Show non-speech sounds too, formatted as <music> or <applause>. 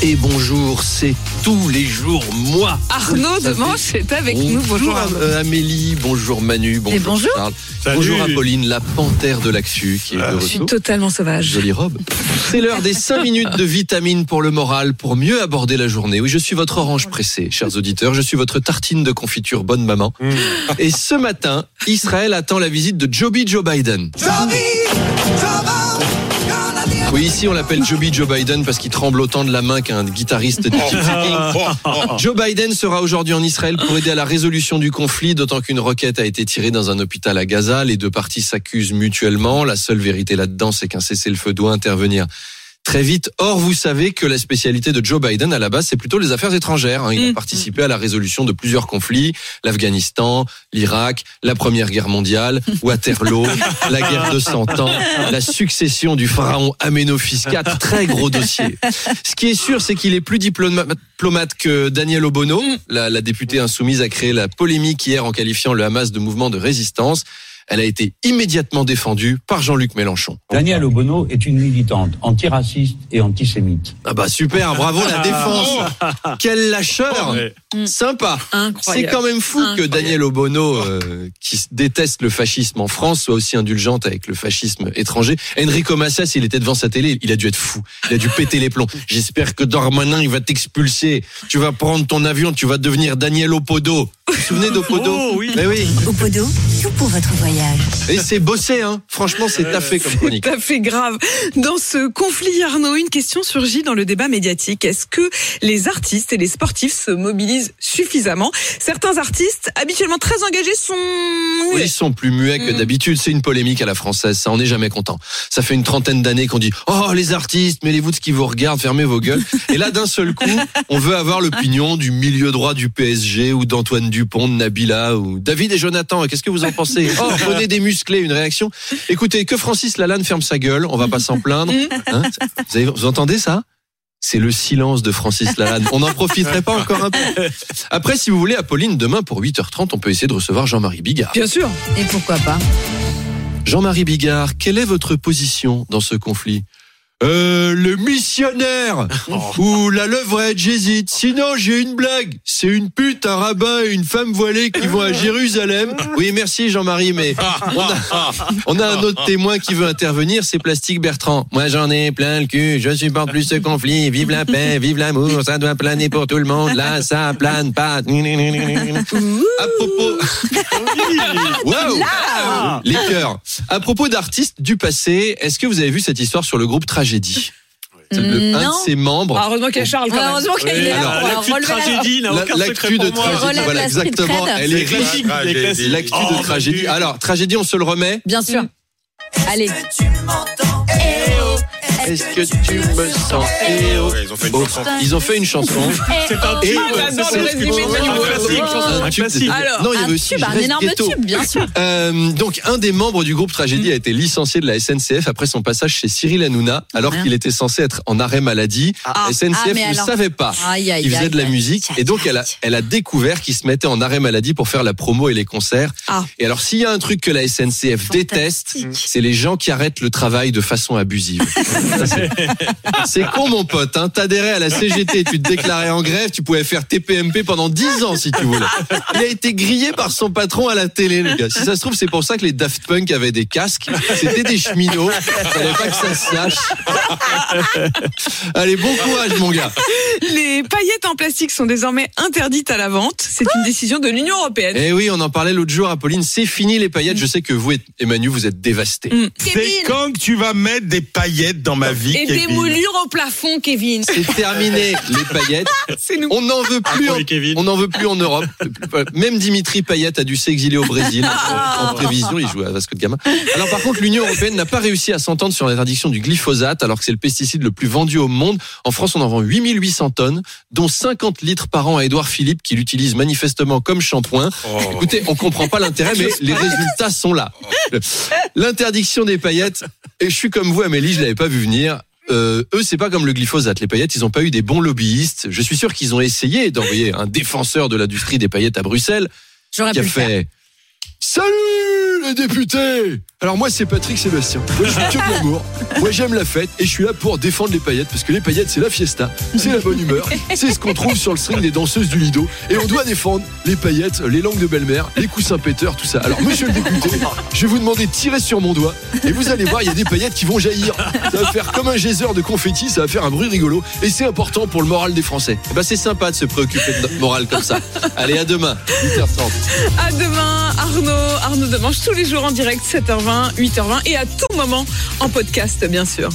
Et bonjour, c'est tous les jours moi. Arnaud de Manche est avec nous. Bonjour. Arnaud. euh, Amélie, bonjour Manu, bonjour, bonjour. Charles. Bonjour Apolline, la panthère de l'actu qui est de Je suis totalement sauvage. Jolie robe. C'est l'heure des 5 minutes de vitamines pour le moral, pour mieux aborder la journée. Oui, je suis votre orange pressé, chers auditeurs. Je suis votre tartine de confiture bonne maman. Et ce matin, Israël attend la visite de Joby Joe Biden. Oui, ici on l'appelle Joby Joe Biden parce qu'il tremble autant de la main qu'un guitariste King. <laughs> Joe Biden sera aujourd'hui en Israël pour aider à la résolution du conflit, d'autant qu'une roquette a été tirée dans un hôpital à Gaza. Les deux parties s'accusent mutuellement. La seule vérité là-dedans, c'est qu'un cessez-le-feu doit intervenir très vite. Or, vous savez que la spécialité de Joe Biden, à la base, c'est plutôt les affaires étrangères. hein. Il a Mm. participé à la résolution de plusieurs conflits. L'Afghanistan, l'Irak, la Première Guerre mondiale, <laughs> Waterloo, la guerre de 100 ans, la succession du pharaon Aménophis IV. Très gros dossier. Ce qui est sûr, c'est qu'il est plus diploma- diplomate que Daniel Obono. La, la députée insoumise a créé la polémique hier en qualifiant le Hamas de mouvement de résistance. Elle a été immédiatement défendue par Jean-Luc Mélenchon. Danielle Obono est une militante antiraciste et antisémite. Ah bah super, bravo la défense. Quel lâcheur. Sympa. C'est quand même fou que. Daniel Obono, euh, qui déteste le fascisme en France, soit aussi indulgente avec le fascisme étranger. Enrico Macias, il était devant sa télé, il a dû être fou. Il a dû péter les plombs. <laughs> J'espère que Darmanin, il va t'expulser. Tu vas prendre ton avion, tu vas devenir Daniel Opodo. Vous vous souvenez d'Opodo? Oh, oui. Mais oui. Au podo, tout pour votre voyage. Et c'est bossé, hein. Franchement, c'est taffé comme chronique. Fait grave. Dans ce conflit, Arnaud, une question surgit dans le débat médiatique. Est-ce que les artistes et les sportifs se mobilisent suffisamment? Certains artistes, habituellement très engagés, sont... Oui, ils sont plus muets que Mm. d'habitude. C'est une polémique à la française. Ça, on n'est jamais content. Ça fait une trentaine d'années qu'on dit Oh, les artistes, mêlez-vous de ce qui vous regarde, fermez vos gueules. Et là, d'un seul coup, on veut avoir l'opinion du milieu droit du PSG ou d'Antoine Dupont, de Nabila ou David et Jonathan. Qu'est-ce que vous en pensez? Oh, prenez des musclés, une réaction. Écoutez, que Francis Lalanne ferme sa gueule. On va pas s'en plaindre. <laughs> Hein vous, avez- vous entendez ça? C'est le silence de Francis Lalanne. On n'en profiterait pas encore un peu. Après, si vous voulez, Apolline, demain pour 8h30, on peut essayer de recevoir Jean-Marie Bigard. Bien sûr. Et pourquoi pas? Jean-Marie Bigard, quelle est votre position dans ce conflit? Euh, le missionnaire ou la levrette, j'hésite. Sinon, j'ai une blague. C'est une pute, un rabbin et une femme voilée qui vont à Jérusalem. Oui, merci Jean-Marie, mais on a, on a un autre témoin qui veut intervenir, c'est Plastique Bertrand. Moi, j'en ai plein le cul. Je supporte plus ce conflit. Vive la paix, vive l'amour. Ça doit planer pour tout le monde. Là, ça plane pas. À propos. <laughs> Waouh Les cœurs. À propos d'artistes du passé, est-ce que vous avez vu cette histoire sur le groupe Tragédie? Le- Un de ses membres. Ah, heureusement qu'il y a Charles quand même. Heureusement qu'il est alors, là L'actu de tragédie n'a La- aucun secret de pour moi. tragédie, voilà exactement. Elle est classique. L'actu Oh, de mon tragédie. Alors, tragédie, on se le remet. Bien sûr. Allez. Est-ce que tu me sens Eh oh. Ils ont fait une chanson. Ils ont fait une chanson. C'est un tube. un classique. Non, il y avait aussi un Reste énorme tube, bien sûr. Euh, donc, un des membres du groupe Tragédie a été licencié de la SNCF après son passage chez Cyril Hanouna, alors Merde. qu'il était censé être en arrêt maladie. Ah. SNCF Ah, ne savait pas. Aïe, aïe, Il faisait de la musique et donc elle a, découvert qu'il se mettait en arrêt maladie pour faire la promo et les concerts. Ah. Et alors s'il y a un truc que la SNCF déteste, c'est les gens qui arrêtent le travail de façon abusive. <laughs> <laughs> C'est- con mon pote, hein. t'adhérais à la CGT, tu te déclarais en grève, tu pouvais faire TPMP pendant 10 ans si tu voulais. Il a été grillé par son patron à la télé le gars. Si ça se trouve c'est pour ça que les Daft Punk avaient des casques, c'était des cheminots, fallait pas que ça se sache. Allez bon courage mon gars. Les paillettes en plastique sont désormais interdites à la vente. C'est une décision de l'Union européenne. Eh oui, on en parlait l'autre jour, Apolline. C'est fini les paillettes. Je sais que vous et Emmanuel, vous êtes dévastés. Mm. C'est quand que tu vas mettre des paillettes dans ma vie, Et des moulures au plafond, Kevin. C'est terminé <laughs> les paillettes. Nous. On n'en veut plus. en-. On n'en veut plus en Europe. Même Dimitri Payet a dû s'exiler au Brésil en prévision. Il joue à Vasco de Gama. Alors par contre, l'Union européenne n'a pas réussi à s'entendre sur l'interdiction du glyphosate, alors que c'est le pesticide le plus vendu au monde. En France, on en vend 8800 tonnes, dont 50 litres par an à Édouard Philippe, qui l'utilise manifestement comme shampoing. Oh. Écoutez, on comprend pas l'intérêt, mais les résultats sont là. L'interdiction des paillettes. Et je suis comme vous, Amélie, je l'avais pas vu venir. Euh, eux, c'est pas comme le glyphosate. Les paillettes, ils ont pas eu des bons lobbyistes. Je suis sûr qu'ils ont essayé d'envoyer un défenseur de l'industrie des paillettes à Bruxelles. J'aurais qui pu a le faire. fait Salut les députés Alors moi c'est Patrick Sébastien. Moi je suis de l'amour. Moi j'aime la fête et je suis là pour défendre les paillettes parce que les paillettes c'est la fiesta, c'est la bonne humeur, c'est ce qu'on trouve sur le string des danseuses du Lido et on doit défendre les paillettes, les langues de belle-mère, les coussins péteurs, tout ça. Alors monsieur le député, je vais vous demander de tirer sur mon doigt et vous allez voir il y a des paillettes qui vont jaillir. Ça va faire comme un geyser de confetti, ça va faire un bruit rigolo et c'est important pour le moral des Français. Eh ben c'est sympa de se préoccuper de notre morale comme ça. Allez à demain 8h30. À demain, Arnaud. Arnaud Demanche tous les jours en direct, 7h20, 8h20 et à tout moment en podcast, bien sûr.